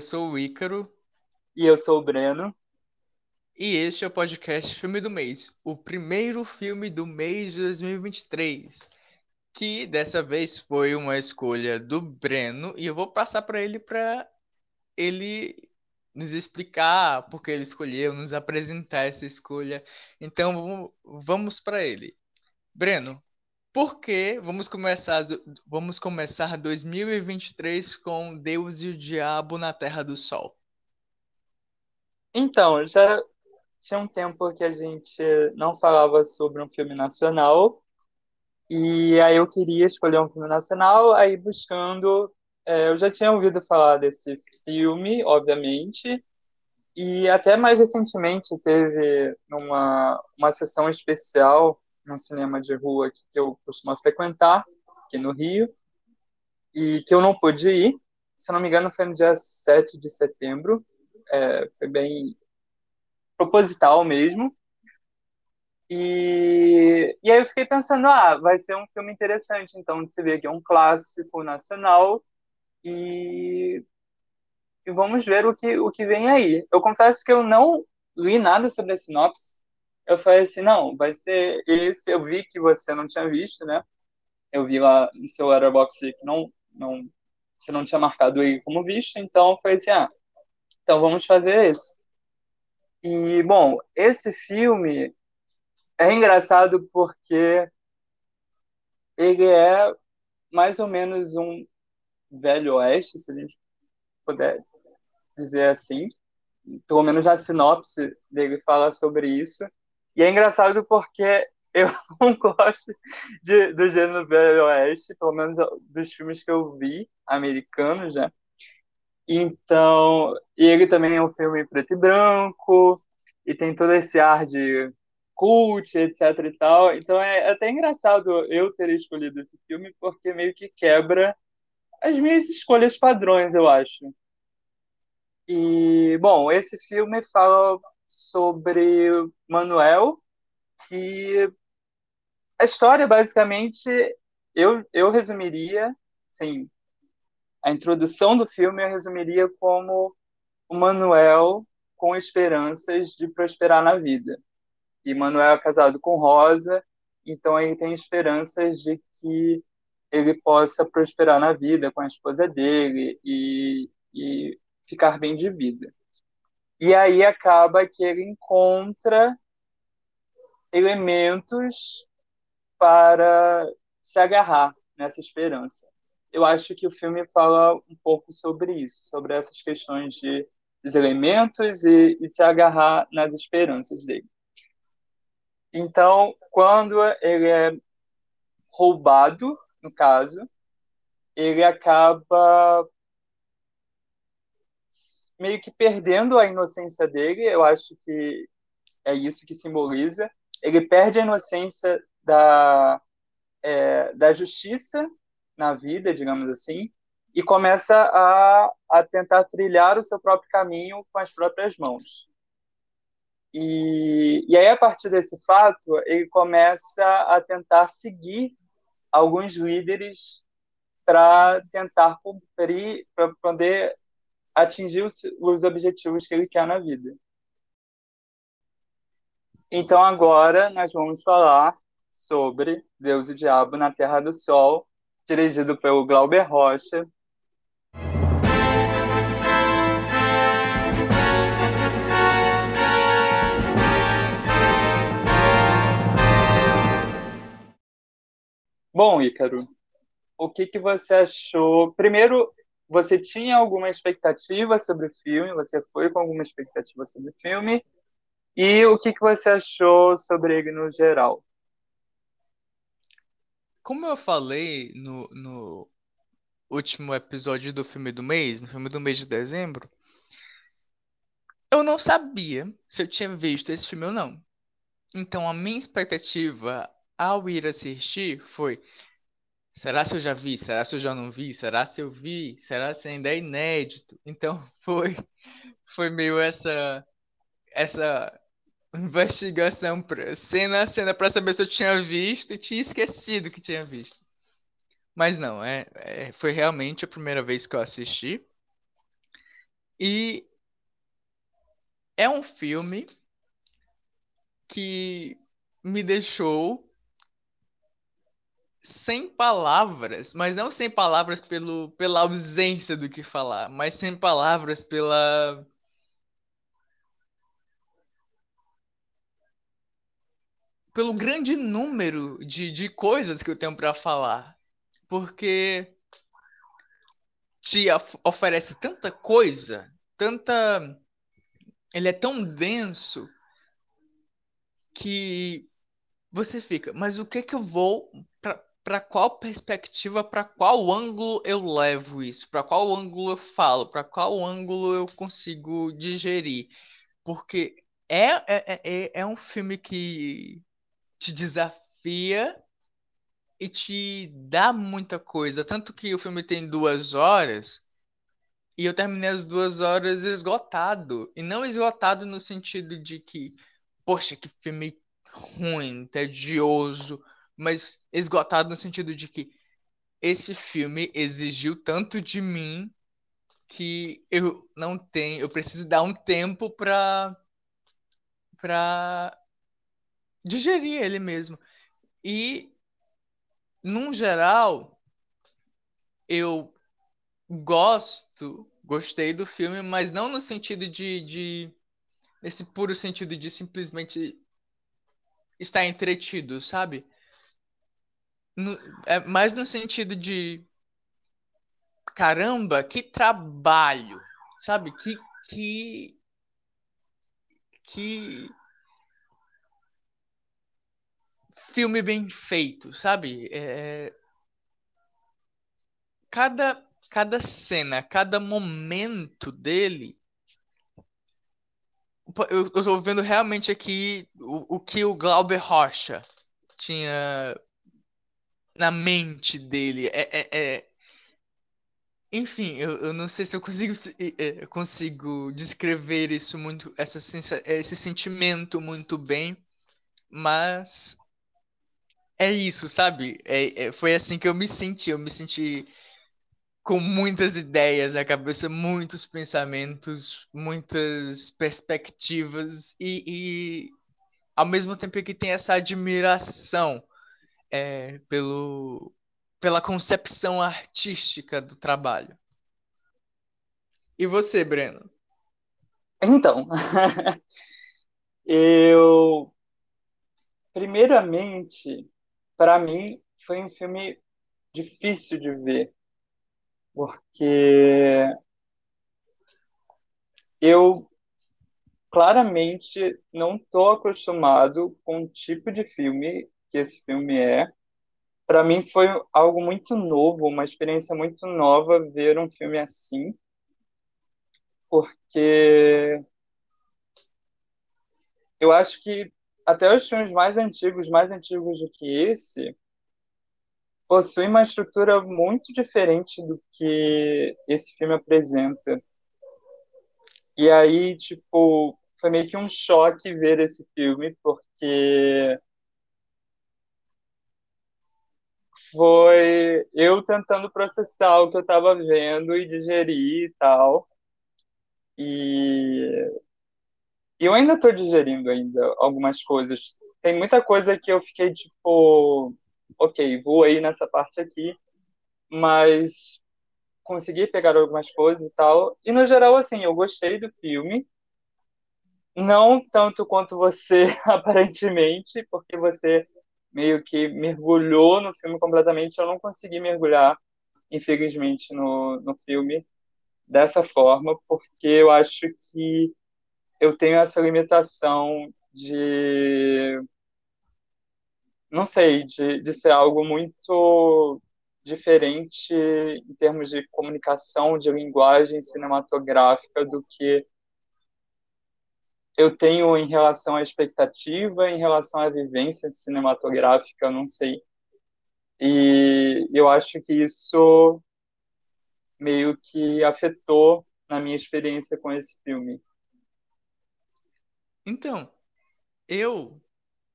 eu sou o Ícaro. E eu sou o Breno. E este é o podcast Filme do Mês, o primeiro filme do mês de 2023, que dessa vez foi uma escolha do Breno e eu vou passar para ele para ele nos explicar por que ele escolheu, nos apresentar essa escolha. Então vamos para ele. Breno, por que vamos começar vamos começar 2023 com Deus e o Diabo na Terra do Sol? Então, já tinha um tempo que a gente não falava sobre um filme nacional, e aí eu queria escolher um filme nacional, aí buscando. É, eu já tinha ouvido falar desse filme, obviamente, e até mais recentemente teve uma, uma sessão especial no cinema de rua que eu costumo frequentar, aqui no Rio, e que eu não pude ir. Se não me engano, foi no dia 7 de setembro. É, foi bem proposital mesmo. E, e aí eu fiquei pensando, ah, vai ser um filme interessante, então, de se ver que é um clássico nacional e, e vamos ver o que, o que vem aí. Eu confesso que eu não li nada sobre a sinopse, eu falei assim, não, vai ser esse, eu vi que você não tinha visto, né? Eu vi lá no seu Letterboxd que não, não, você não tinha marcado ele como visto, então eu falei assim, ah, então vamos fazer esse. E, bom, esse filme é engraçado porque ele é mais ou menos um velho oeste, se a gente puder dizer assim. Pelo menos a sinopse dele fala sobre isso. E é engraçado porque eu não gosto de, do gênero velho oeste, pelo menos dos filmes que eu vi, americanos, né? Então, e ele também é um filme preto e branco, e tem todo esse ar de cult, etc e tal. Então é até engraçado eu ter escolhido esse filme, porque meio que quebra as minhas escolhas padrões, eu acho. E, bom, esse filme fala sobre Manuel, que a história basicamente eu, eu resumiria, sim, a introdução do filme eu resumiria como o Manuel com esperanças de prosperar na vida. E Manuel é casado com Rosa, então ele tem esperanças de que ele possa prosperar na vida com a esposa dele e, e ficar bem de vida. E aí acaba que ele encontra elementos para se agarrar nessa esperança. Eu acho que o filme fala um pouco sobre isso, sobre essas questões de, dos elementos e, e de se agarrar nas esperanças dele. Então, quando ele é roubado, no caso, ele acaba meio que perdendo a inocência dele, eu acho que é isso que simboliza. Ele perde a inocência da, é, da justiça na vida, digamos assim, e começa a, a tentar trilhar o seu próprio caminho com as próprias mãos. E, e aí, a partir desse fato, ele começa a tentar seguir alguns líderes para tentar cumprir, para poder atingir os, os objetivos que ele quer na vida. Então agora nós vamos falar sobre Deus e o Diabo na Terra do Sol, dirigido pelo Glauber Rocha. Bom, Ícaro, o que, que você achou? Primeiro, você tinha alguma expectativa sobre o filme? Você foi com alguma expectativa sobre o filme? E o que, que você achou sobre ele no geral? Como eu falei no, no último episódio do filme do mês, no filme do mês de dezembro, eu não sabia se eu tinha visto esse filme ou não. Então a minha expectativa ao ir assistir foi Será se eu já vi? Será se eu já não vi? Será se eu vi? Será se ainda é inédito? Então foi foi meio essa essa investigação pra, cena a cena para saber se eu tinha visto e tinha esquecido que tinha visto. Mas não, é, é foi realmente a primeira vez que eu assisti. E é um filme que me deixou sem palavras, mas não sem palavras pelo, pela ausência do que falar, mas sem palavras pela pelo grande número de, de coisas que eu tenho para falar. Porque te oferece tanta coisa, tanta. Ele é tão denso que você fica, mas o que que eu vou para qual perspectiva, para qual ângulo eu levo isso, para qual ângulo eu falo, para qual ângulo eu consigo digerir? Porque é, é, é, é um filme que te desafia e te dá muita coisa. Tanto que o filme tem duas horas e eu terminei as duas horas esgotado. E não esgotado no sentido de que, poxa, que filme ruim, tedioso, mas esgotado no sentido de que esse filme exigiu tanto de mim que eu não tenho, eu preciso dar um tempo para para digerir ele mesmo. E, num geral, eu gosto, gostei do filme, mas não no sentido de, de nesse puro sentido de simplesmente estar entretido, sabe? No, é mais no sentido de caramba, que trabalho, sabe? Que que que filme bem feito, sabe? É... Cada, cada cena, cada momento dele. Eu, tô vendo realmente aqui o, o que o Glauber Rocha tinha na mente dele. É, é, é... Enfim, eu, eu não sei se eu consigo, eu consigo descrever isso muito, essa, esse sentimento muito bem, mas é isso, sabe? É, é, foi assim que eu me senti. Eu me senti com muitas ideias na cabeça, muitos pensamentos, muitas perspectivas e, e ao mesmo tempo que tem essa admiração é, pelo, pela concepção artística do trabalho. E você, Breno? Então, eu primeiramente para mim foi um filme difícil de ver, porque eu claramente não estou acostumado com o tipo de filme que esse filme é. Para mim foi algo muito novo, uma experiência muito nova ver um filme assim, porque eu acho que até os filmes mais antigos, mais antigos do que esse, possuem uma estrutura muito diferente do que esse filme apresenta. E aí, tipo, foi meio que um choque ver esse filme, porque foi eu tentando processar o que eu estava vendo e digerir e tal. E eu ainda estou digerindo ainda algumas coisas. Tem muita coisa que eu fiquei tipo, ok, vou aí nessa parte aqui, mas consegui pegar algumas coisas e tal. E no geral, assim, eu gostei do filme. Não tanto quanto você, aparentemente, porque você meio que mergulhou no filme completamente. Eu não consegui mergulhar, infelizmente, no, no filme dessa forma, porque eu acho que eu tenho essa limitação de não sei, de, de ser algo muito diferente em termos de comunicação, de linguagem cinematográfica do que eu tenho em relação à expectativa, em relação à vivência cinematográfica, não sei. E eu acho que isso meio que afetou na minha experiência com esse filme. Então, eu.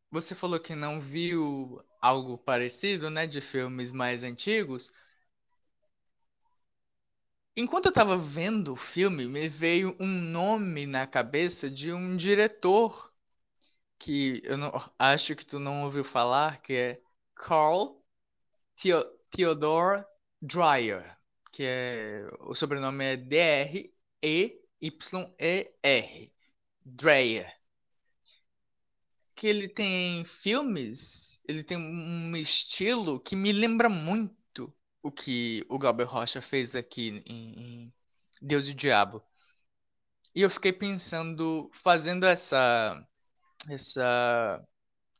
Você falou que não viu algo parecido, né, de filmes mais antigos. Enquanto eu tava vendo o filme, me veio um nome na cabeça de um diretor que eu não, acho que tu não ouviu falar, que é Carl Theo, Theodore Dreyer, que é o sobrenome é D-R-E-Y-E-R. Dreyer. Que ele tem filmes, ele tem um estilo que me lembra muito o que o Glauber Rocha fez aqui em, em Deus e o Diabo. E eu fiquei pensando, fazendo essa essa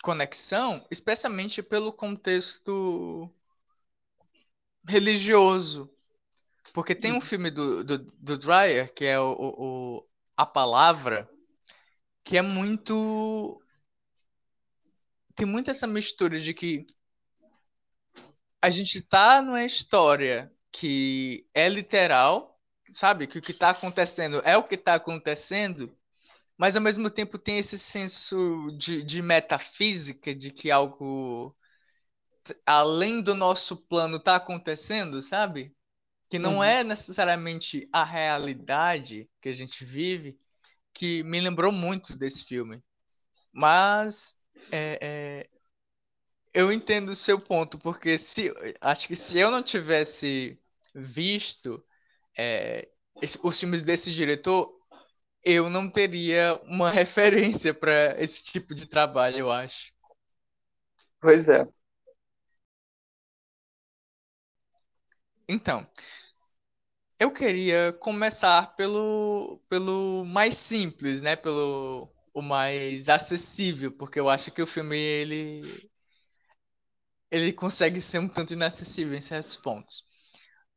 conexão, especialmente pelo contexto religioso. Porque tem um filme do, do, do Dreyer, que é o, o, A Palavra, que é muito. Tem muito essa mistura de que a gente tá numa história que é literal, sabe? Que o que tá acontecendo é o que tá acontecendo, mas ao mesmo tempo tem esse senso de, de metafísica, de que algo além do nosso plano está acontecendo, sabe? Que não uhum. é necessariamente a realidade que a gente vive, que me lembrou muito desse filme. Mas é, é, eu entendo o seu ponto, porque se acho que se eu não tivesse visto é, esse, os filmes desse diretor, eu não teria uma referência para esse tipo de trabalho, eu acho. Pois é. Então, eu queria começar pelo, pelo mais simples, né? Pelo o mais acessível, porque eu acho que o filme ele ele consegue ser um tanto inacessível em certos pontos.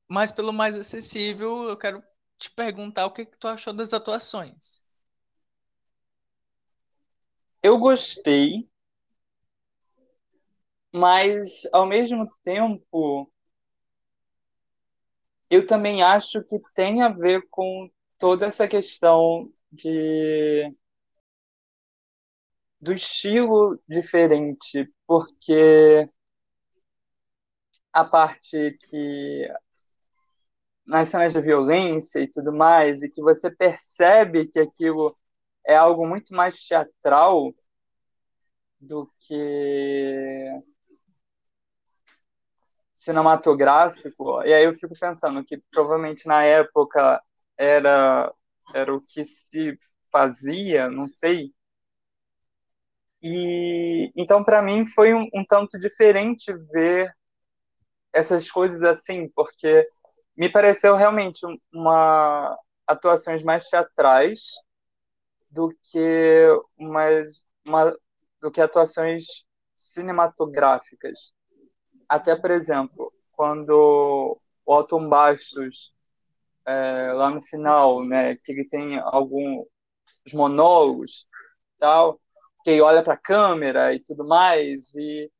Mas pelo mais acessível, eu quero te perguntar o que, que tu achou das atuações. Eu gostei, mas ao mesmo tempo eu também acho que tem a ver com toda essa questão de do estilo diferente, porque a parte que nas cenas de violência e tudo mais, e que você percebe que aquilo é algo muito mais teatral do que cinematográfico. E aí eu fico pensando que provavelmente na época era era o que se fazia, não sei. E então para mim foi um, um tanto diferente ver essas coisas assim, porque me pareceu realmente uma atuações mais teatrais do que umas, uma, do que atuações cinematográficas. Até, por exemplo, quando o Alton Bastos, é, lá no final, né, que ele tem alguns monólogos, tal, que ele olha para a câmera e tudo mais, e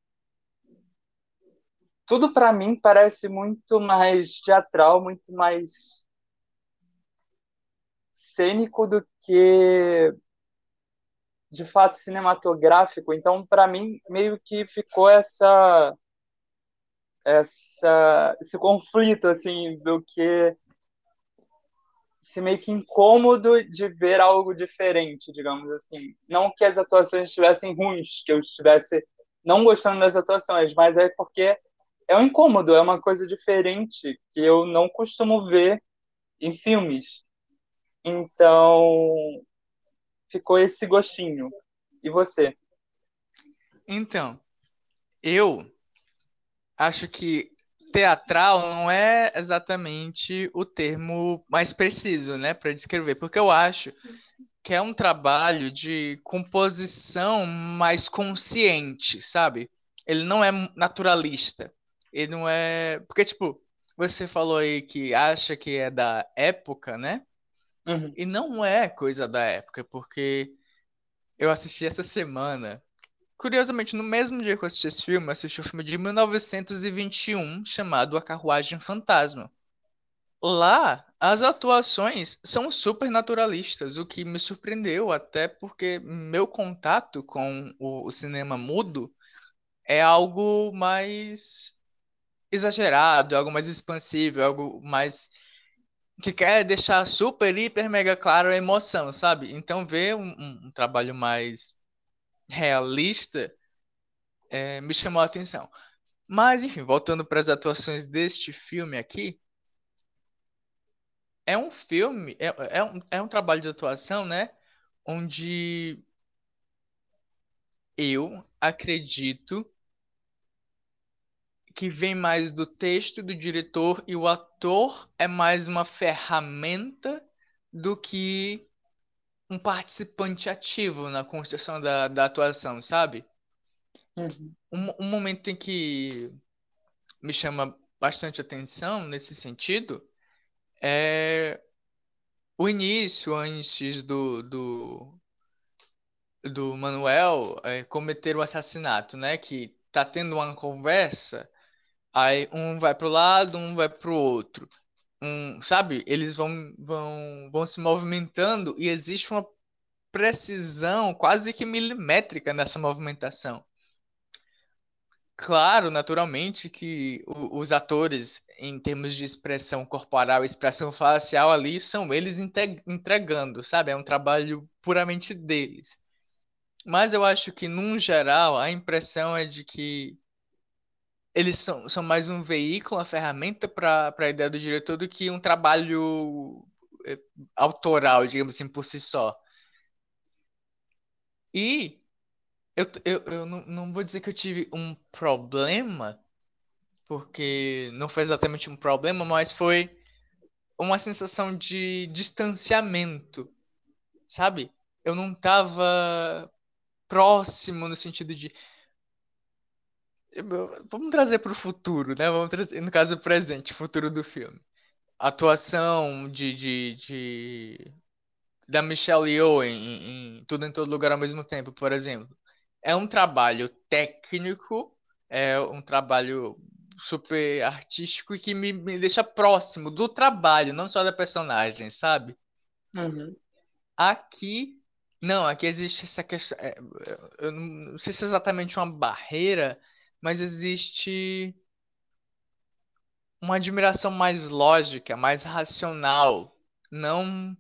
tudo para mim parece muito mais teatral, muito mais cênico do que de fato cinematográfico. Então, para mim, meio que ficou essa essa esse conflito assim do que esse meio que incômodo de ver algo diferente, digamos assim. Não que as atuações estivessem ruins, que eu estivesse não gostando das atuações, mas é porque é um incômodo, é uma coisa diferente que eu não costumo ver em filmes. Então, ficou esse gostinho. E você? Então, eu acho que teatral não é exatamente o termo mais preciso, né, para descrever, porque eu acho que é um trabalho de composição mais consciente, sabe? Ele não é naturalista. Ele não é. Porque, tipo, você falou aí que acha que é da época, né? Uhum. E não é coisa da época, porque eu assisti essa semana. Curiosamente, no mesmo dia que eu assisti esse filme, eu assisti o um filme de 1921 chamado A Carruagem Fantasma. Lá, as atuações são super naturalistas, o que me surpreendeu, até porque meu contato com o cinema mudo é algo mais exagerado, algo mais expansível, algo mais que quer deixar super, hiper, mega claro a emoção, sabe? Então ver um, um, um trabalho mais realista é, me chamou a atenção. Mas, enfim, voltando para as atuações deste filme aqui, é um filme, é, é, um, é um trabalho de atuação, né? Onde eu acredito que vem mais do texto do diretor e o ator é mais uma ferramenta do que um participante ativo na construção da, da atuação, sabe? Uhum. Um, um momento em que me chama bastante atenção nesse sentido é o início, antes do, do, do Manuel é, cometer o assassinato, né? Que tá tendo uma conversa, aí um vai pro lado, um vai pro outro. Um, sabe? Eles vão, vão, vão se movimentando e existe uma precisão quase que milimétrica nessa movimentação. Claro, naturalmente que os atores, em termos de expressão corporal, expressão facial ali, são eles entregando, sabe? É um trabalho puramente deles. Mas eu acho que, num geral, a impressão é de que eles são, são mais um veículo, uma ferramenta para a ideia do diretor do que um trabalho eh, autoral, digamos assim, por si só. E eu, eu, eu não, não vou dizer que eu tive um problema, porque não foi exatamente um problema, mas foi uma sensação de distanciamento, sabe? Eu não tava próximo no sentido de. Vamos trazer para o futuro, né? Vamos trazer, no caso, o presente, futuro do filme. Atuação de, de, de da Michelle Yeoh em, em, Tudo em Todo Lugar ao mesmo tempo, por exemplo. É um trabalho técnico, é um trabalho super artístico e que me, me deixa próximo do trabalho, não só da personagem, sabe? Uhum. Aqui, não, aqui existe essa questão. é, eu não sei se é exatamente uma barreira, mas existe uma admiração mais lógica, mais racional, não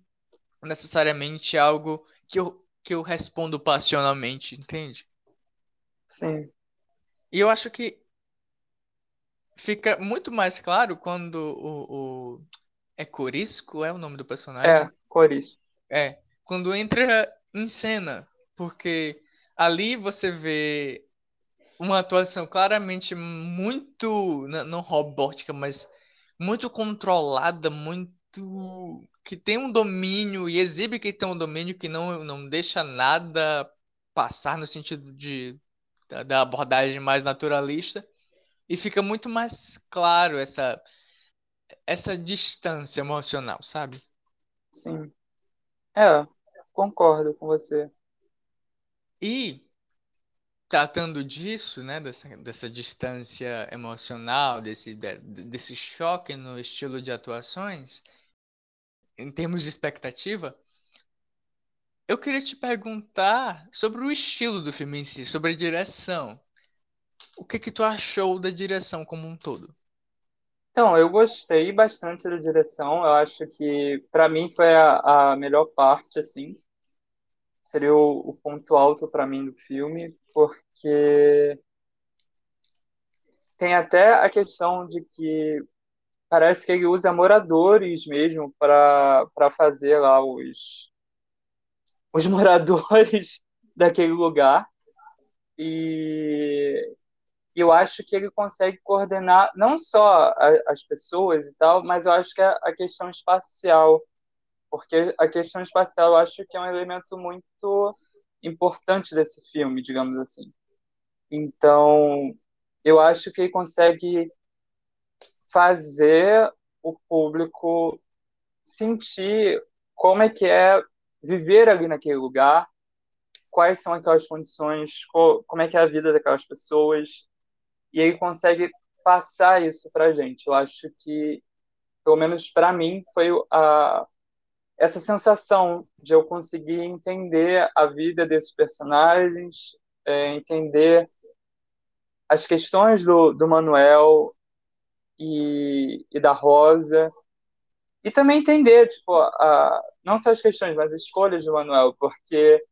necessariamente algo que eu, que eu respondo passionalmente, entende? Sim. E eu acho que fica muito mais claro quando o, o... É Corisco, é o nome do personagem? É, cores. É, quando entra em cena, porque ali você vê uma atuação claramente muito, não robótica, mas muito controlada, muito que tem um domínio e exibe que tem um domínio que não, não deixa nada passar no sentido de da, da abordagem mais naturalista e fica muito mais claro essa essa distância emocional, sabe? Sim. É, concordo com você. E tratando disso, né, dessa, dessa distância emocional, desse, de- desse choque no estilo de atuações, em termos de expectativa, eu queria te perguntar sobre o estilo do filme em si, sobre a direção. O que que tu achou da direção como um todo? Então, eu gostei bastante da direção. Eu acho que, para mim, foi a, a melhor parte, assim. Seria o, o ponto alto para mim do filme, porque tem até a questão de que parece que ele usa moradores mesmo para fazer lá os, os moradores daquele lugar. E eu acho que ele consegue coordenar não só a, as pessoas e tal, mas eu acho que a, a questão espacial, porque a questão espacial eu acho que é um elemento muito importante desse filme, digamos assim. Então, eu acho que ele consegue fazer o público sentir como é que é viver ali naquele lugar, quais são aquelas condições, co- como é que é a vida daquelas pessoas, e ele consegue passar isso pra gente. Eu acho que, pelo menos para mim, foi a, essa sensação de eu conseguir entender a vida desses personagens, é, entender as questões do, do Manuel e, e da Rosa, e também entender, tipo, a, não só as questões, mas as escolhas do Manuel, porque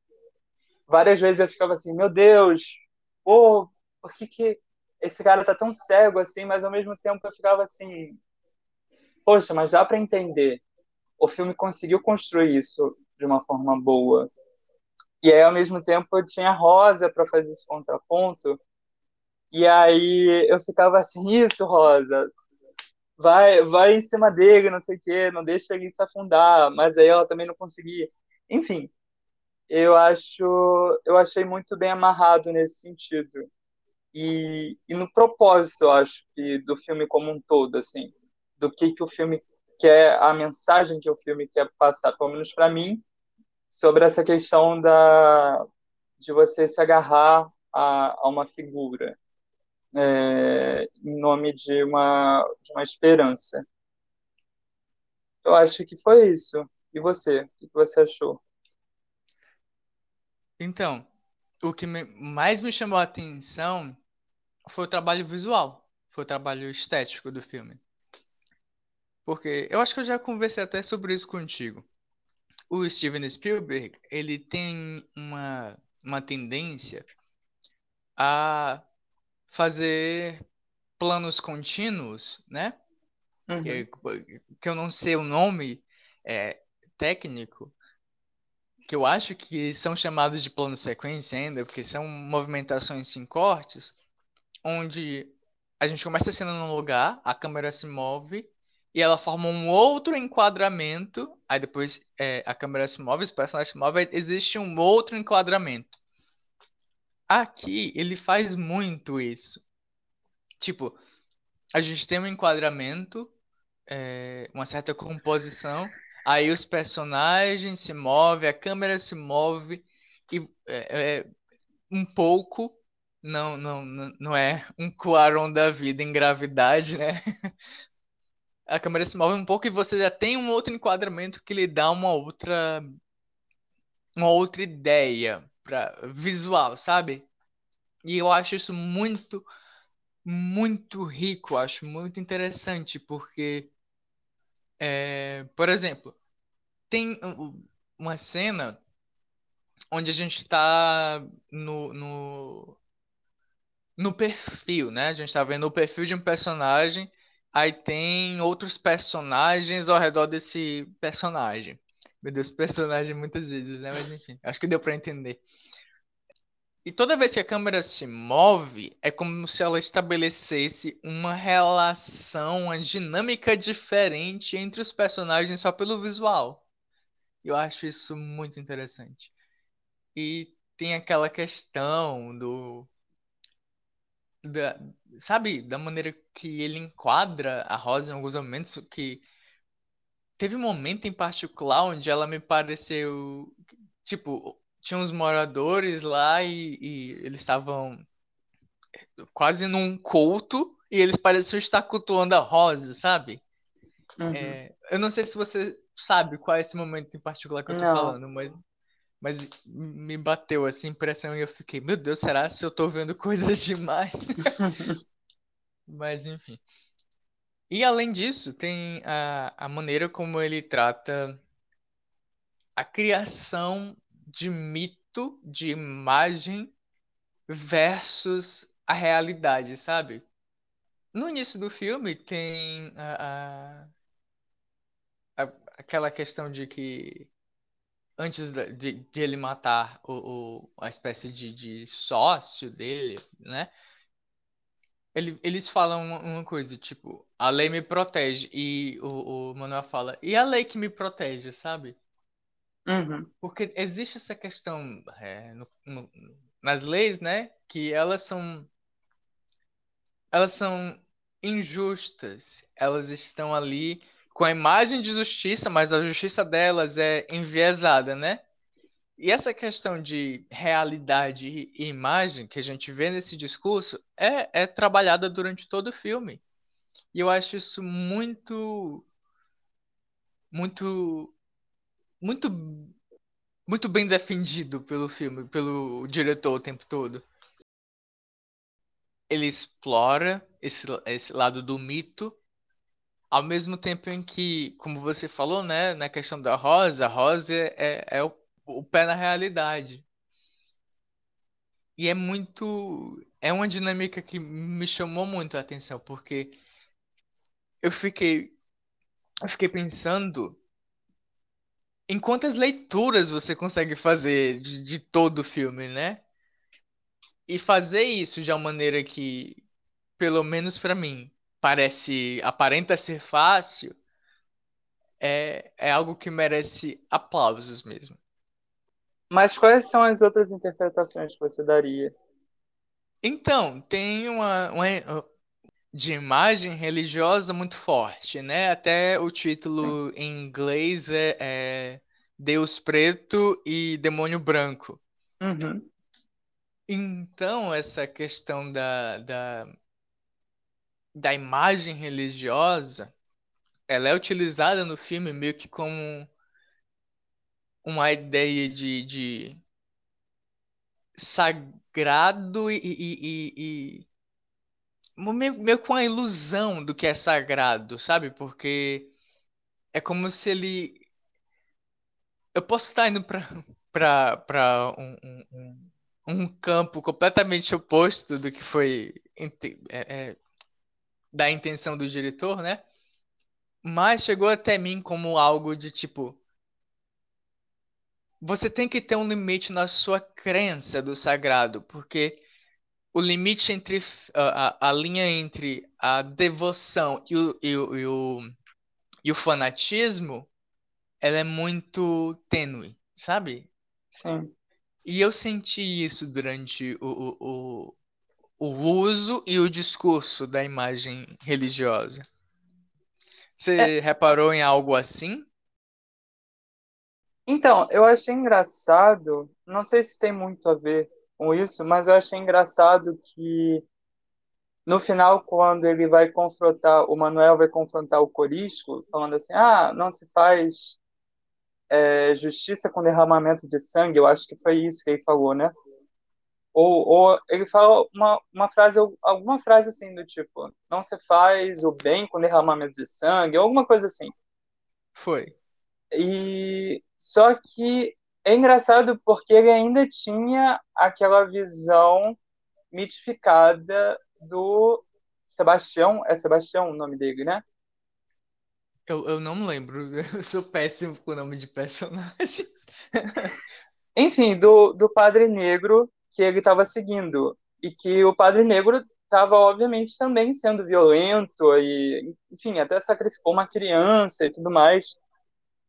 várias vezes eu ficava assim, meu Deus, pô, por que, que esse cara tá tão cego assim, mas ao mesmo tempo eu ficava assim, poxa, mas dá para entender. O filme conseguiu construir isso de uma forma boa. E aí, ao mesmo tempo, eu tinha Rosa para fazer esse contraponto. E aí eu ficava assim, isso, Rosa, vai, vai em cima dele, não sei o quê, não deixa ele se afundar. Mas aí ela também não conseguia. Enfim, eu acho, eu achei muito bem amarrado nesse sentido. E, e no propósito, eu acho, que do filme como um todo, assim, do que que o filme quer, a mensagem que o filme quer passar, pelo menos para mim, sobre essa questão da de você se agarrar a, a uma figura é, em nome de uma de uma esperança. Eu acho que foi isso. E você? O que você achou? Então, o que me- mais me chamou a atenção foi o trabalho visual, foi o trabalho estético do filme. Porque eu acho que eu já conversei até sobre isso contigo. O Steven Spielberg, ele tem uma, uma tendência a fazer planos contínuos, né? Uhum. Que, que eu não sei o nome é, técnico, que eu acho que são chamados de plano sequência ainda, porque são movimentações sem cortes, onde a gente começa a cena num lugar, a câmera se move e ela forma um outro enquadramento, aí depois é, a câmera se move, os personagens se movem, existe um outro enquadramento. Aqui ele faz muito isso. Tipo, a gente tem um enquadramento, é, uma certa composição, aí os personagens se movem, a câmera se move e é, é, um pouco não, não, não é um Cuarón da vida em gravidade, né? A câmera se move um pouco e você já tem um outro enquadramento que lhe dá uma outra uma outra ideia para visual, sabe? E eu acho isso muito muito rico, acho muito interessante porque é, por exemplo, tem uma cena onde a gente está no, no, no perfil, né? A gente tá vendo o perfil de um personagem, aí tem outros personagens ao redor desse personagem. Meu Deus, personagem muitas vezes, né? Mas enfim, acho que deu para entender. E toda vez que a câmera se move, é como se ela estabelecesse uma relação, uma dinâmica diferente entre os personagens só pelo visual. Eu acho isso muito interessante. E tem aquela questão do da, sabe, da maneira que ele enquadra a Rosa em alguns momentos, que teve um momento em particular onde ela me pareceu, tipo, tinha uns moradores lá e, e eles estavam quase num culto e eles pareciam estar cultuando a Rosa, sabe? Uhum. É, eu não sei se você sabe qual é esse momento em particular que eu tô não. falando, mas mas me bateu essa impressão e eu fiquei, meu Deus, será se eu tô vendo coisas demais? Mas enfim. E além disso, tem a, a maneira como ele trata a criação de mito, de imagem versus a realidade, sabe? No início do filme tem a, a, a aquela questão de que antes de, de ele matar o, o, a espécie de, de sócio dele, né? Ele, eles falam uma, uma, coisa, tipo, a lei me protege. E o, o Manuel fala, e a lei que me protege, sabe? Uhum. Porque existe essa questão é, no, no, nas leis, né? Que elas são. Elas são injustas. Elas estão ali com a imagem de justiça, mas a justiça delas é enviesada, né? E essa questão de realidade e imagem que a gente vê nesse discurso é, é trabalhada durante todo o filme. E eu acho isso muito, muito, muito, muito bem defendido pelo filme, pelo diretor o tempo todo. Ele explora esse, esse lado do mito Ao mesmo tempo em que, como você falou, né, na questão da Rosa, a Rosa é, é o, o pé na realidade. E é muito. É uma dinâmica que me chamou muito a atenção, porque eu fiquei. Eu fiquei pensando em quantas leituras você consegue fazer de, de todo o filme, né? E fazer isso de uma maneira que, pelo menos pra mim, parece, aparenta ser fácil, é, é algo que merece aplausos mesmo. Mas quais são as outras interpretações que você daria? Então, tem uma, uma de imagem religiosa muito forte, né? Até o Sim. título em inglês é, é Deus Preto e Demônio Branco. Uhum. Então, essa questão da, da, da imagem religiosa, ela é utilizada no filme meio que como uma ideia de, de sagrado e, e, e, e meio, com a ilusão do que é sagrado, sabe? Porque é como se ele. Eu posso estar indo para para um, um, um, um campo completamente oposto do que foi é, é, da intenção do diretor, né? Mas chegou até mim como algo de tipo. Você tem que ter um limite na sua crença do sagrado, porque o limite entre a, a, linha entre a devoção e o, e o, e o, e o fanatismo, ela é muito tênue, sabe? Sim. E eu senti isso durante o, o, o, o uso e o discurso da imagem religiosa. É, Você reparou em algo assim? então, eu achei engraçado, não sei se tem muito a ver com isso, mas eu achei engraçado que no final, quando ele vai confrontar, o Manuel vai confrontar o Corisco, falando assim, ah, não se faz é, justiça com derramamento de sangue, eu acho que foi isso que ele falou, né? Ou, ou ele fala uma, uma frase, alguma frase assim do tipo, não se faz o bem com derramamento de sangue, ou alguma coisa assim. Foi. E só que é engraçado porque ele ainda tinha aquela visão mitificada do Sebastião, é Sebastião o nome dele, né? Eu, eu não me lembro. Eu sou péssimo com o nome de personagens. Enfim, do, do Padre Negro que ele estava seguindo. E que o Padre Negro estava, obviamente, também sendo violento, e, enfim, até sacrificou uma criança e tudo mais.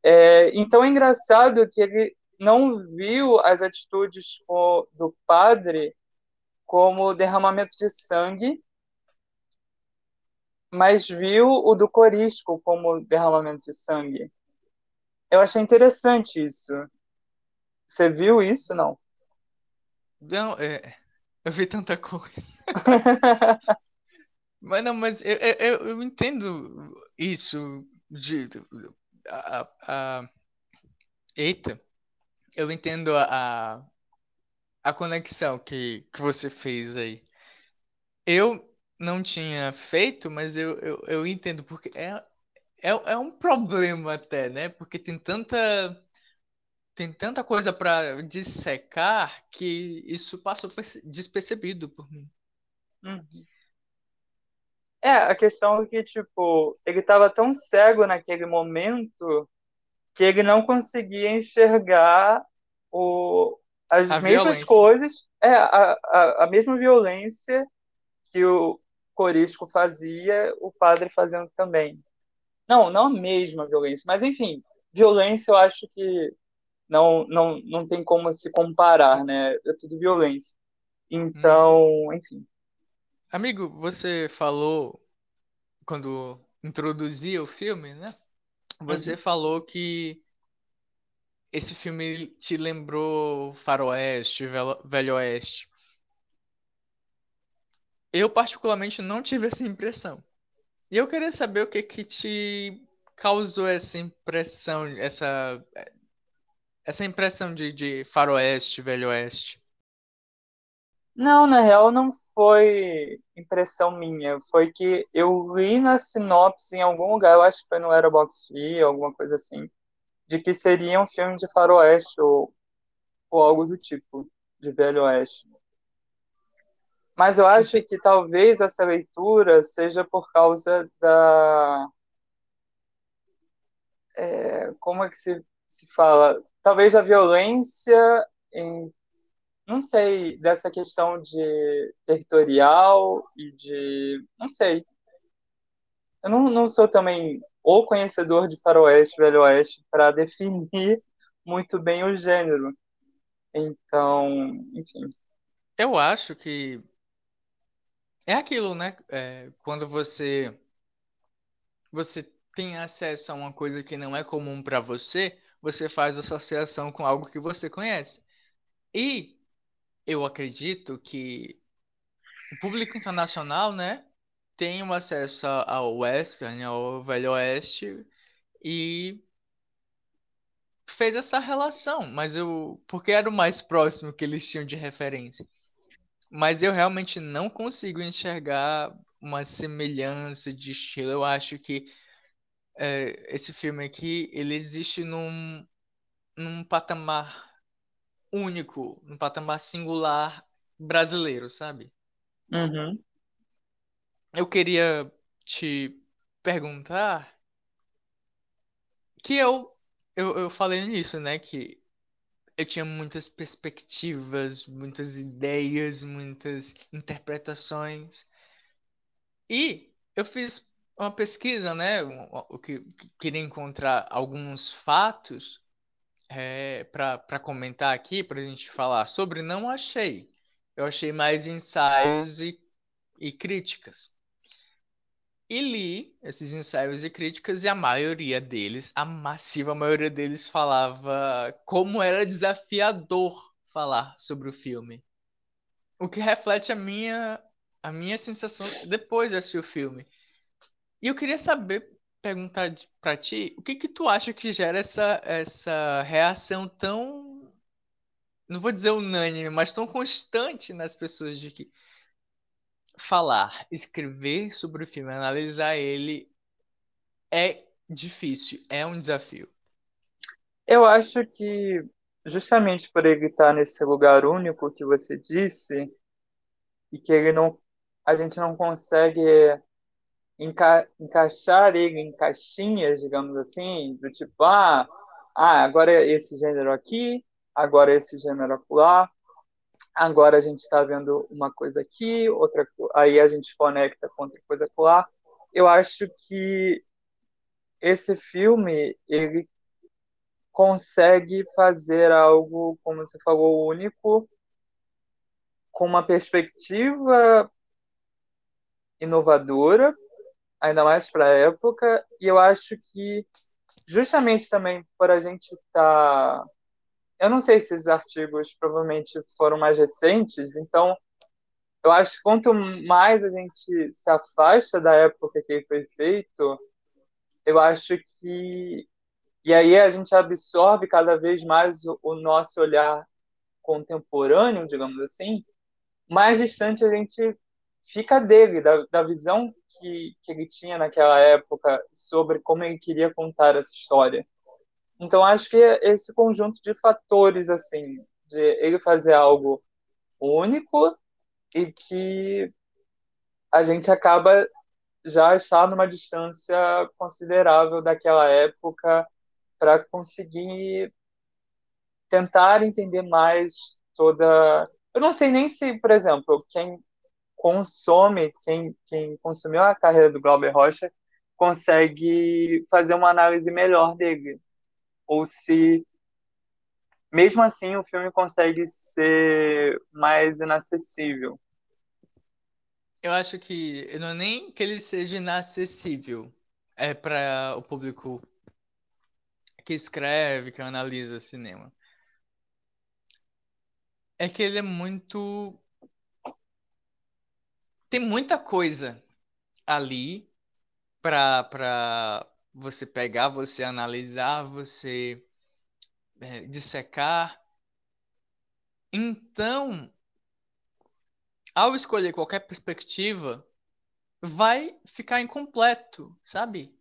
É, então é engraçado que ele não viu as atitudes do padre como derramamento de sangue, mas viu o do Corisco como derramamento de sangue. Eu achei interessante isso. Você viu isso, não? Não, é, eu vi tanta coisa. Mas não, mas eu, eu, eu entendo isso de a, a, eita, eu entendo a, a conexão que, que você fez aí. Eu não tinha feito, mas eu, eu, eu entendo, porque é, é, é um problema até, né? Porque tem tanta tem tanta coisa para dissecar que isso passou despercebido por mim. Uhum. É, a questão é que, tipo, ele estava tão cego naquele momento que ele não conseguia enxergar o, as A mesmas violência. coisas, é, a, a, a mesma violência que o Corisco fazia, o padre fazendo também. Não, não a mesma violência, mas enfim, violência eu acho que não, não, não tem como se comparar, né? É tudo violência. Então, Uhum. enfim. Amigo, você falou quando introduzia o filme, né? Você Uhum. falou que esse filme te lembrou Faroeste, Velho Oeste. Eu particularmente não tive essa impressão. E eu queria saber o que que te causou essa impressão, essa essa impressão de, de Faroeste, Velho Oeste. Não, na real não foi impressão minha, foi que eu li na sinopse em algum lugar, eu acho que foi no Letterboxd, alguma coisa assim, de que seria um filme de faroeste ou, ou algo do tipo, de Velho Oeste. Mas eu acho que talvez essa leitura seja por causa da. é, como é que se, se fala? Talvez da violência em. Não sei, dessa questão de territorial e de. Não sei. Eu não, não sou também o conhecedor de faroeste, velho oeste, para definir muito bem o gênero. Então, enfim. Eu acho que é aquilo, né? É, quando você você tem acesso a uma coisa que não é comum para você, você faz associação com algo que você conhece. E eu acredito que o público internacional, né, tem um acesso ao western, ao velho oeste e fez essa relação, mas eu porque era o mais próximo que eles tinham de referência. Mas eu realmente não consigo enxergar uma semelhança de estilo. Eu acho que é, esse filme aqui, ele existe num, num patamar único, num patamar singular brasileiro, sabe? Uhum. Eu queria te perguntar que eu, eu, eu falei nisso, né? Que eu tinha muitas perspectivas, muitas ideias, muitas interpretações. E eu fiz uma pesquisa, né? O que queria encontrar alguns fatos é, para comentar aqui, para a gente falar sobre, não achei. Eu achei mais ensaios e, e críticas. E li esses ensaios e críticas, e a maioria deles, a massiva maioria deles, falava como era desafiador falar sobre o filme. O que reflete a minha, a minha sensação depois de assistir o filme. E eu queria saber, perguntar pra ti, o que que tu acha que gera essa, essa reação tão, não vou dizer unânime, mas tão constante nas pessoas de que falar, escrever sobre o filme, analisar ele é difícil, é um desafio. Eu acho que justamente por ele estar nesse lugar único que você disse e que ele não, a gente não consegue enca encaixar ele em caixinhas, digamos assim, do tipo, ah, ah, agora é esse gênero aqui, agora é esse gênero lá, agora a gente está vendo uma coisa aqui, outra, aí a gente conecta com outra coisa lá. Eu acho que esse filme ele consegue fazer algo, como você falou, único, com uma perspectiva inovadora, ainda mais para a época, e eu acho que justamente também por a gente estar. Tá... Eu não sei se esses artigos provavelmente foram mais recentes, então eu acho que quanto mais a gente se afasta da época que ele foi feito, eu acho que. E aí a gente absorve cada vez mais o, nosso olhar contemporâneo, digamos assim, mais distante a gente fica dele, da, da visão que, que ele tinha naquela época sobre como ele queria contar essa história. Então acho que esse conjunto de fatores assim, de ele fazer algo único e que a gente acaba já estar numa distância considerável daquela época para conseguir tentar entender mais toda. Eu não sei nem se, por exemplo, quem consome, quem, quem consumiu a carreira do Glauber Rocha, consegue fazer uma análise melhor dele. Ou se, mesmo assim, o filme consegue ser mais inacessível. Eu acho que não é nem que ele seja inacessível, é para o público que escreve, que analisa cinema. É que ele é muito tem muita coisa ali para você pegar, você analisar, você é, dissecar. Então, ao escolher qualquer perspectiva, vai ficar incompleto, sabe?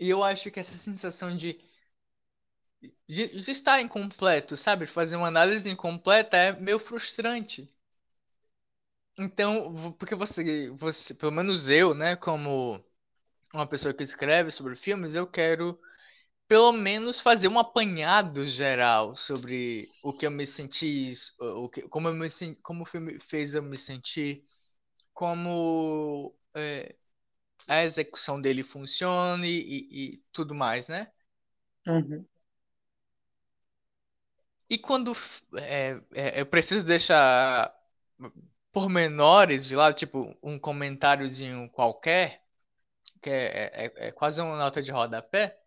E eu acho que essa sensação de, de, de estar incompleto, sabe? Fazer uma análise incompleta é meio frustrante. Então, porque você, você, pelo menos eu, né, como uma pessoa que escreve sobre filmes, eu quero pelo menos fazer um apanhado geral sobre o que eu me senti, o que, como, eu me, como o filme fez eu me sentir, como é, a execução dele funcione e, e tudo mais, né? Uhum. E quando é, é, eu preciso deixar pormenores de lado, tipo um comentáriozinho qualquer, que é, é, é quase uma nota de rodapé,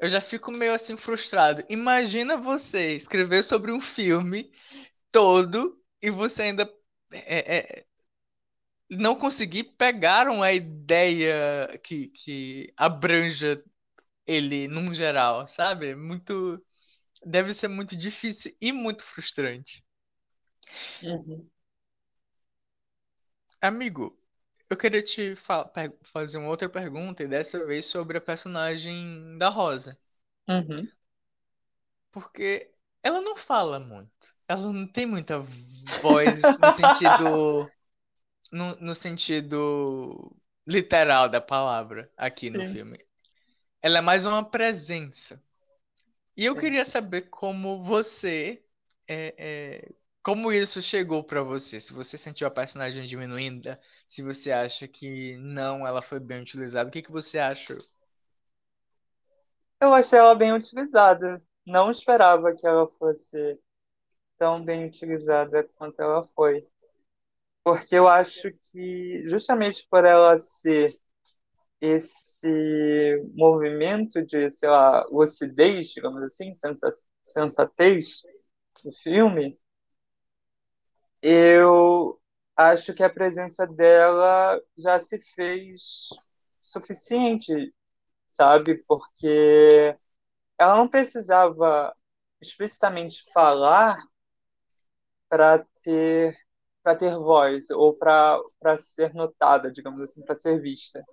eu já fico meio assim frustrado. Imagina você escrever sobre um filme todo e você ainda é, é, não conseguir pegar uma ideia que, que abranja ele num geral, sabe? Muito. Deve ser muito difícil e muito frustrante. Uhum. Amigo, eu queria te fa- per- fazer uma outra pergunta, e dessa vez sobre a personagem da Rosa. Uhum. Porque ela não fala muito. Ela não tem muita voz no sentido. No, no sentido literal da palavra aqui no Sim. filme. Ela é mais uma presença. E eu Sim. queria saber como você. é, é, como isso chegou pra você? Se você sentiu a personagem diminuindo, se você acha que não, ela foi bem utilizada, o que que você acha? Eu achei ela bem utilizada. Não esperava que ela fosse tão bem utilizada quanto ela foi. Porque eu acho que, justamente por ela ser esse movimento de, sei lá, lucidez, digamos assim, sensa- sensatez do filme, eu acho que a presença dela já se fez suficiente, sabe? Porque ela não precisava explicitamente falar para ter para ter voz ou para ser notada, digamos assim, para ser vista.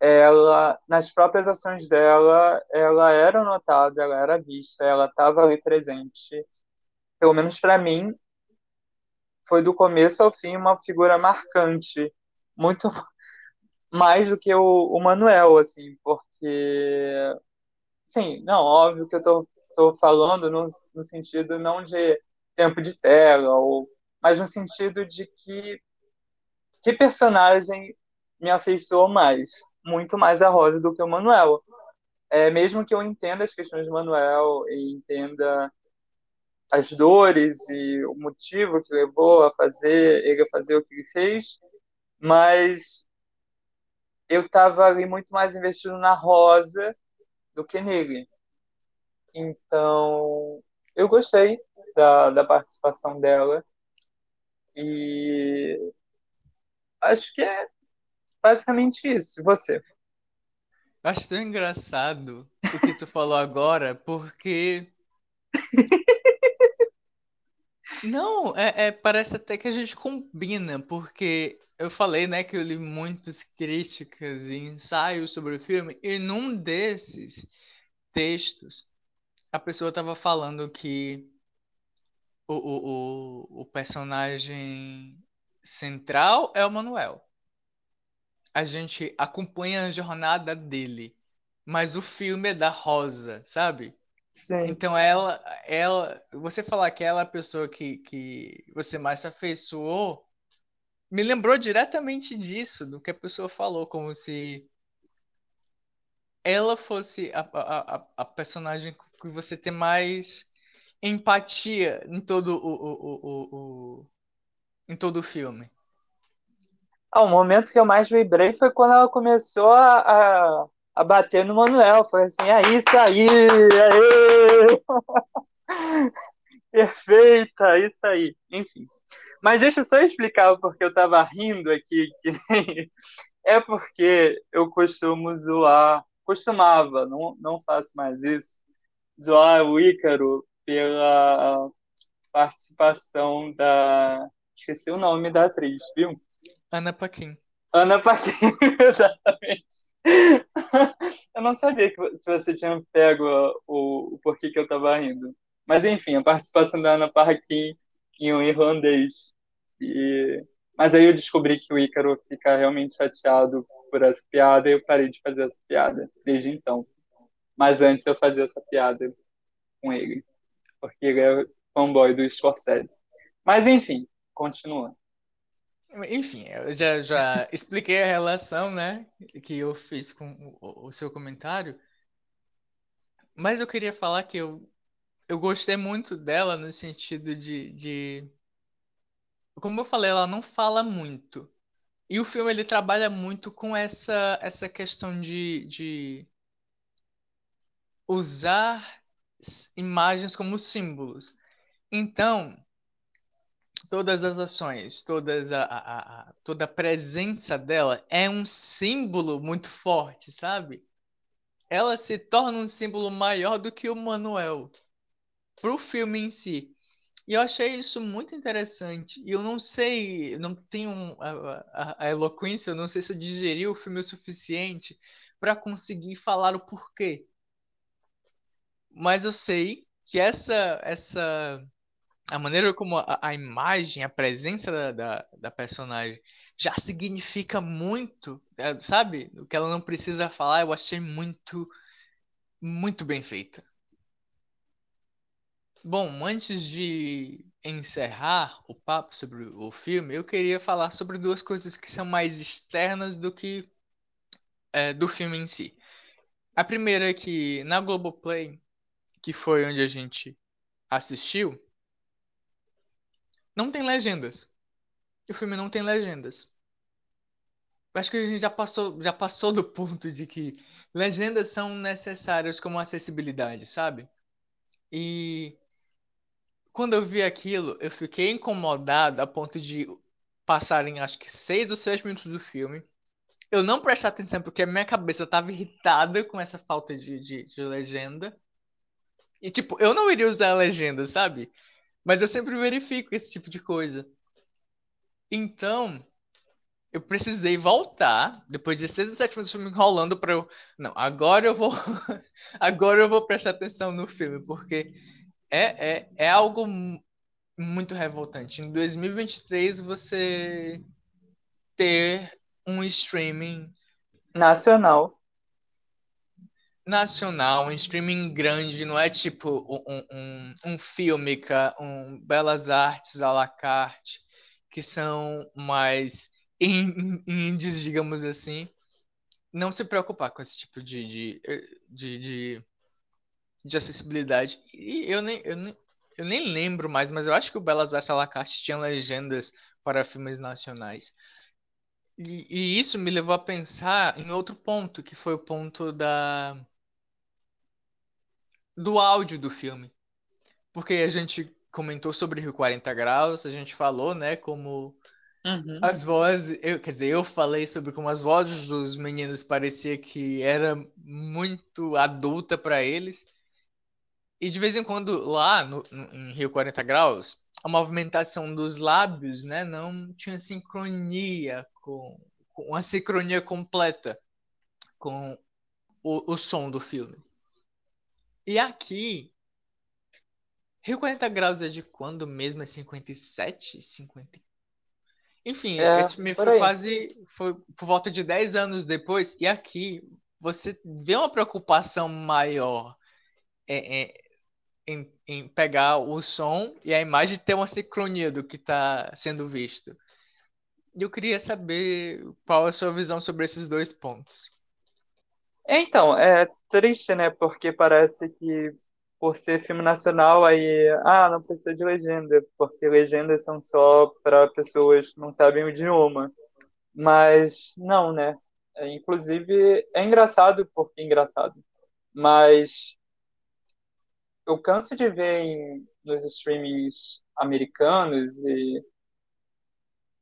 Ela nas próprias ações dela, ela era notada, ela era vista, ela estava ali presente. Pelo menos para mim, foi do começo ao fim uma figura marcante, muito mais do que o, o Manuel, assim, porque sim, não, óbvio que eu tô, tô falando no, no sentido não de tempo de tela, ou, mas no sentido de que que personagem me afeiçoou mais? Muito mais a Rosa do que o Manuel. É, mesmo que eu entenda as questões do Manuel e entenda as dores e o motivo que levou a fazer ele a fazer o que ele fez, mas eu estava ali muito mais investido na Rosa do que nele. Então, eu gostei da, da participação dela e acho que é basicamente isso. Você? Eu acho tão engraçado o que tu falou agora, porque. Não, é, é- parece até que a gente combina, porque eu falei, né, que eu li muitas críticas e ensaios sobre o filme, e num desses textos, a pessoa estava falando que o, o, o, o personagem central é o Manuel. A gente acompanha a jornada dele, mas o filme é da Rosa, sabe? Sim. Então ela, ela, você falar que ela é a pessoa que, que você mais se afeiçoou, me lembrou diretamente disso, do que a pessoa falou, como se ela fosse a, a, a, personagem que você tem mais empatia em todo o, o, o, o, em todo o filme. Ah, o momento que eu mais vibrei foi quando ela começou a, a, a bater no Manuel. Foi assim, é isso aí, aê! Perfeita, isso aí. Enfim. Mas deixa eu só explicar porque eu tava rindo aqui. Que é porque eu costumo zoar, costumava, não, não faço mais isso, zoar o Ícaro pela participação da, Esqueci o nome da atriz, viu? Ana Paquin. Ana Paquin, exatamente. Eu não sabia que, se você tinha pego o, o porquê que eu tava rindo. Mas enfim, a participação da Ana Paquin em um irlandês. E... Mas aí eu descobri que o Ícaro fica realmente chateado por essa piada e eu parei de fazer essa piada desde então. Mas antes eu fazia essa piada com ele, porque ele é fanboy do Scorsese. Mas enfim, continua. Enfim, eu já, já expliquei a relação, né, que eu fiz com o, o seu comentário. Mas eu queria falar que eu, eu gostei muito dela no sentido de, de. Como eu falei, ela não fala muito. E o filme ele trabalha muito com essa, essa questão de, de usar imagens como símbolos. Então, todas as ações, todas a, a, a, toda a presença dela é um símbolo muito forte, sabe? Ela se torna um símbolo maior do que o Manuel pro filme em si. E eu achei isso muito interessante. E eu não sei, não tenho a, a, eloquência, eu não sei se eu digeri o filme o suficiente para conseguir falar o porquê. Mas eu sei que essa essa a maneira como a, a imagem, a presença da, da, da, personagem já significa muito, é, sabe? O que ela não precisa falar, eu achei muito, muito bem feita. Bom, antes de encerrar o papo sobre o filme, eu queria falar sobre duas coisas que são mais externas do que é, do filme em si. A primeira é que na Globoplay, que foi onde a gente assistiu, não tem legendas. O filme não tem legendas. Acho que a gente já passou, já passou do ponto de que legendas são necessárias como acessibilidade, sabe? E quando eu vi aquilo, eu fiquei incomodado a ponto de passarem acho que seis ou sete minutos do filme. Eu não prestar atenção porque a minha cabeça estava irritada com essa falta de, de, de legenda. E tipo, eu não iria usar a legenda, sabe? Mas eu sempre verifico esse tipo de coisa. Então, eu precisei voltar, depois de seis ou sete minutos me enrolando para eu. Não, agora eu vou. agora eu vou prestar atenção no filme, porque é, é, é algo muito revoltante. Em 2023, você ter um streaming nacional nacional, um streaming grande, não é tipo um, um, um um Belas Artes à la carte, que são mais indies, digamos assim. Não se preocupar com esse tipo de, de, de, de, de acessibilidade. E eu nem, eu, nem, eu nem lembro mais, mas eu acho que o Belas Artes à la carte tinha legendas para filmes nacionais. E, e, isso me levou a pensar em outro ponto, que foi o ponto da, do áudio do filme. Porque a gente comentou sobre Rio 40 Graus, a gente falou, né, como uhum. as vozes, eu, quer dizer, eu falei sobre como as vozes dos meninos parecia que era muito adulta para eles. E de vez em quando lá no, no, em Rio 40 Graus, a movimentação dos lábios, né, não tinha sincronia com, com uma sincronia completa com o, o som do filme. E aqui, Rio 40 Graus é de quando mesmo? É 57? 50? Enfim, é, esse filme foi quase. Foi por volta de 10 anos depois. E aqui você vê uma preocupação maior é, é, em, em, pegar o som e a imagem ter uma sincronia do que está sendo visto. E eu queria saber qual a sua visão sobre esses dois pontos. Então, é triste, né? Porque parece que por ser filme nacional, aí, ah, não precisa de legenda, porque legendas são só para pessoas que não sabem o idioma. Mas não, né? É, inclusive, é engraçado porque é engraçado. Mas eu canso de ver em, nos streamings americanos e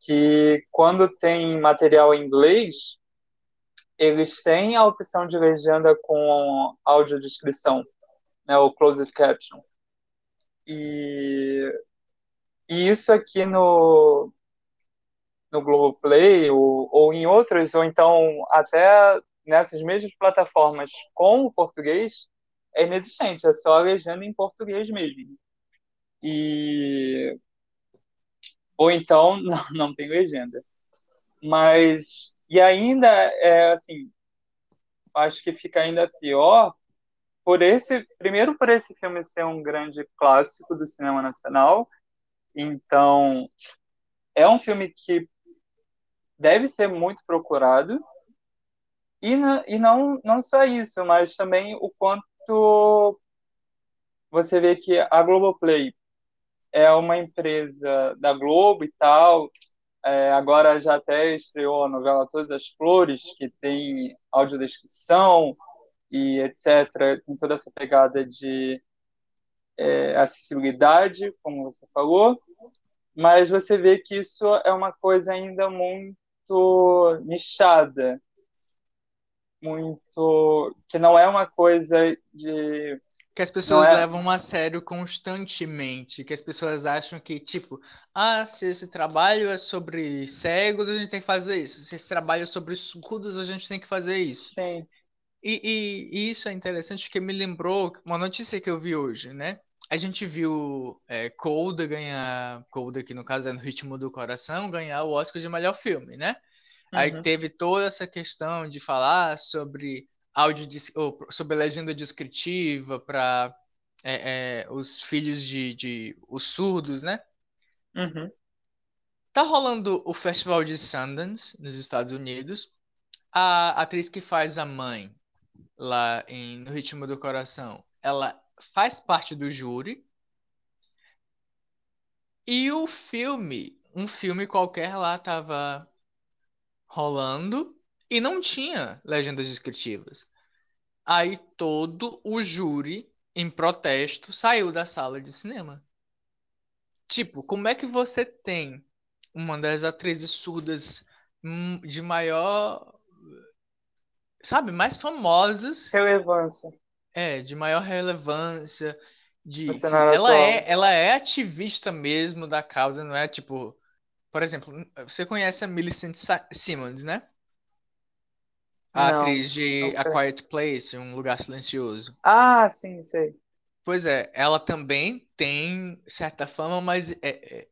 que quando tem material em inglês, eles têm a opção de legenda com audiodescrição, né, o closed caption. E E isso aqui no, no Globoplay ou, ou em outras, ou então até nessas mesmas plataformas com o português, é inexistente, é só a legenda em português mesmo. E ou então não, não tem legenda. Mas e ainda é assim, acho que fica ainda pior por esse, primeiro por esse filme ser um grande clássico do cinema nacional. Então, é um filme que deve ser muito procurado. E, e não, não só isso, mas também o quanto você vê que a Globoplay é uma empresa da Globo e tal. É, agora já até estreou a novela Todas as Flores, que tem audiodescrição e etc. Tem toda essa pegada de é, acessibilidade, como você falou. Mas você vê que isso é uma coisa ainda muito nichada, muito que não é uma coisa de que as pessoas é... levam a sério constantemente, que as pessoas acham que, tipo, ah, se esse trabalho é sobre cegos, a gente tem que fazer isso. Se esse trabalho é sobre surdos, a gente tem que fazer isso. Sim. E, e, e isso é interessante porque me lembrou uma notícia que eu vi hoje, né? A gente viu é, Coda ganhar, Coda que no caso é No Ritmo do Coração, ganhar o Oscar de melhor filme, né? Uhum. Aí teve toda essa questão de falar sobre áudio sobre legenda descritiva para é, é, os filhos de, de, os surdos, né? Uhum. Tá rolando o Festival de Sundance nos Estados Unidos. A atriz que faz a mãe lá em No Ritmo do Coração, ela faz parte do júri. E o filme, um filme qualquer lá tava rolando e não tinha legendas descritivas. Aí todo o júri, em protesto, saiu da sala de cinema. Tipo, como é que você tem uma das atrizes surdas hum, de maior. Sabe, mais famosas. Relevância. É, de maior relevância. De, ela é, ela é ativista mesmo da causa, não é tipo. Por exemplo, você conhece a Millicent Simmons, né? A Não, atriz de não A. Quiet Place, Um Lugar Silencioso. Ah, sim, sei. Pois é, ela também tem certa fama, mas é, é,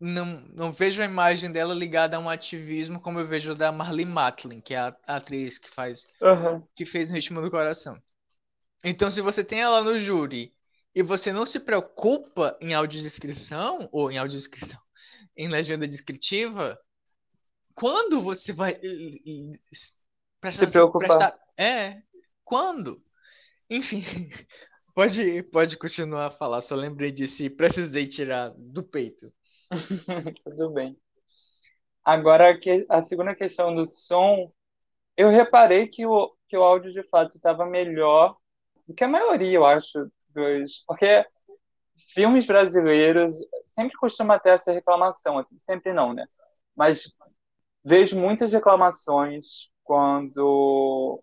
não, não vejo a imagem dela ligada a um ativismo como eu vejo da Marlee Matlin, que é a, a atriz que faz Aham. que fez Ritmo do Coração. Então, se você tem ela no júri e você não se preocupa em audiodescrição ou em audiodescrição, em legenda descritiva, quando você vai prestar, Se preocupar. é, quando? Enfim, pode pode continuar a falar, só lembrei disso e precisei tirar do peito. Tudo bem. Agora, a segunda questão do som, eu reparei que o, que o áudio de fato estava melhor do que a maioria, eu acho, dos. Porque filmes brasileiros sempre costuma ter essa reclamação, assim, sempre não, né? Mas vejo muitas reclamações quando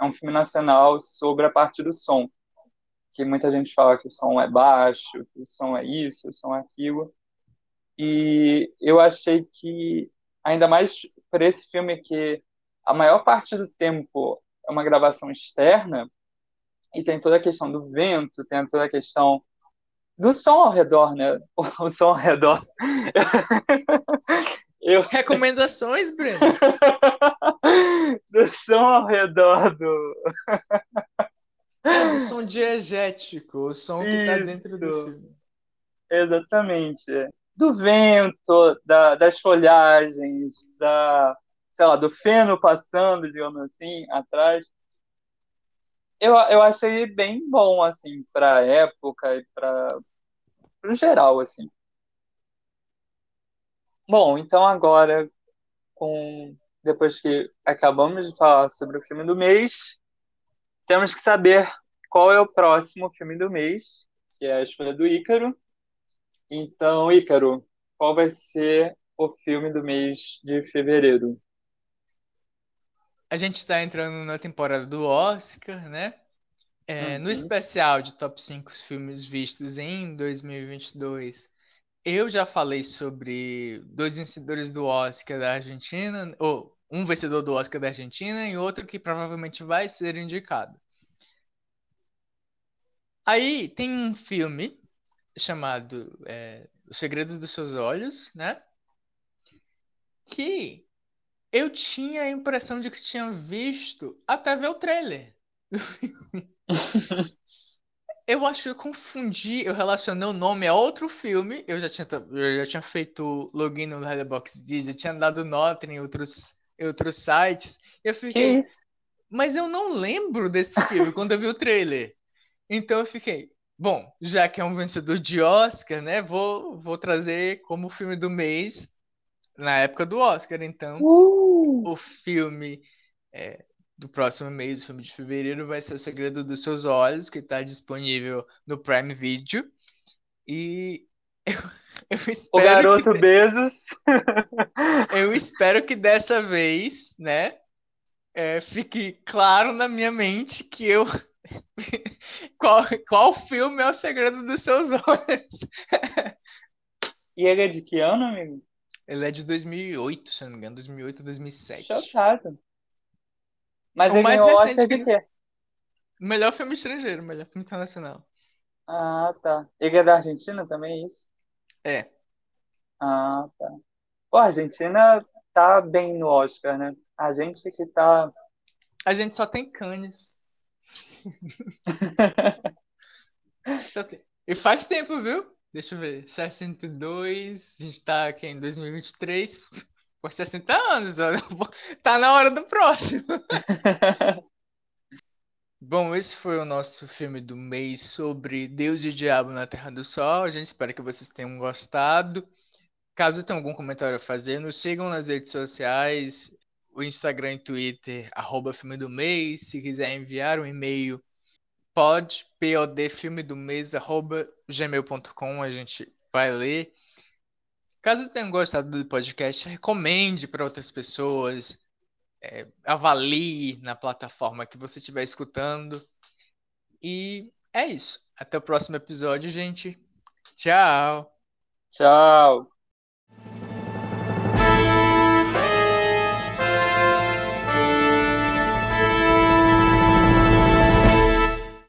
é um filme nacional sobre a parte do som. Que muita gente fala que o som é baixo, que o som é isso, o som é aquilo. E eu achei que, ainda mais por esse filme que a maior parte do tempo é uma gravação externa, e tem toda a questão do vento, tem toda a questão do som ao redor, né? O som ao redor. Eu, Recomendações, Breno? do som ao redor do. É, do som diegético, o som que tá dentro do Isso. filme. Exatamente. Do vento, da, das folhagens, da, sei lá, do feno passando, digamos assim, atrás. Eu, eu achei bem bom, assim, pra época e pra, pro geral, assim. Bom, então agora, com, depois que acabamos de falar sobre o filme do mês, temos que saber qual é o próximo filme do mês, que é a escolha do Ícaro. Então, Ícaro, qual vai ser o filme do mês de fevereiro? A gente está entrando na temporada do Oscar, né? É, no Uhum. especial de Top 5 filmes vistos em 2022, eu já falei sobre dois vencedores do Oscar da Argentina, ou um vencedor do Oscar da Argentina e outro que provavelmente vai ser indicado. Aí tem um filme chamado é, Os Segredos dos Seus Olhos, né? Que eu tinha a impressão de que tinha visto até ver o trailer. Eu acho que eu confundi, eu relacionei o nome a outro filme. Eu já tinha, eu já tinha feito login no Letterboxd, já tinha dado nota em outros, em outros sites. Eu fiquei, mas eu não lembro desse filme quando eu vi o trailer. Então eu fiquei, bom, já que é um vencedor de Oscar, né? Vou, vou trazer como filme do mês na época do Oscar. Então, Uh! o filme é, do próximo mês, o filme de fevereiro, vai ser O Segredo dos Seus Olhos, que está disponível no Prime Video. E eu, eu O espero garoto que, Bezos. eu espero que dessa vez, né, é, fique claro na minha mente que eu qual, qual filme é O Segredo dos Seus Olhos? E ele é de que ano, amigo? Ele é de 2008, se não me engano, 2008, 2007. Chocado. Mas O ele mais recente que- quê? Melhor filme estrangeiro, melhor filme internacional. Ah, tá. Ele é da Argentina também, é isso? É. Ah, tá. Pô, a Argentina tá bem no Oscar, né? A gente que tá. A gente só tem Cannes. Só tem- E faz tempo, viu? Deixa eu ver. 62, a gente tá aqui em 2023. Por 60 anos. Tá na hora do próximo. Bom, esse foi o nosso filme do mês sobre Deus e o Diabo na Terra do Sol. A gente espera que vocês tenham gostado. Caso tenham algum comentário a fazer, nos sigam nas redes sociais, o Instagram e Twitter, arroba filme do mês. Se quiser enviar um e-mail, pode, pod, filme do mês, arroba gmail.com, a gente vai ler. Caso tenham gostado do podcast, recomende para outras pessoas, é, avalie na plataforma que você estiver escutando. E é isso. Até o próximo episódio, gente. Tchau! Tchau.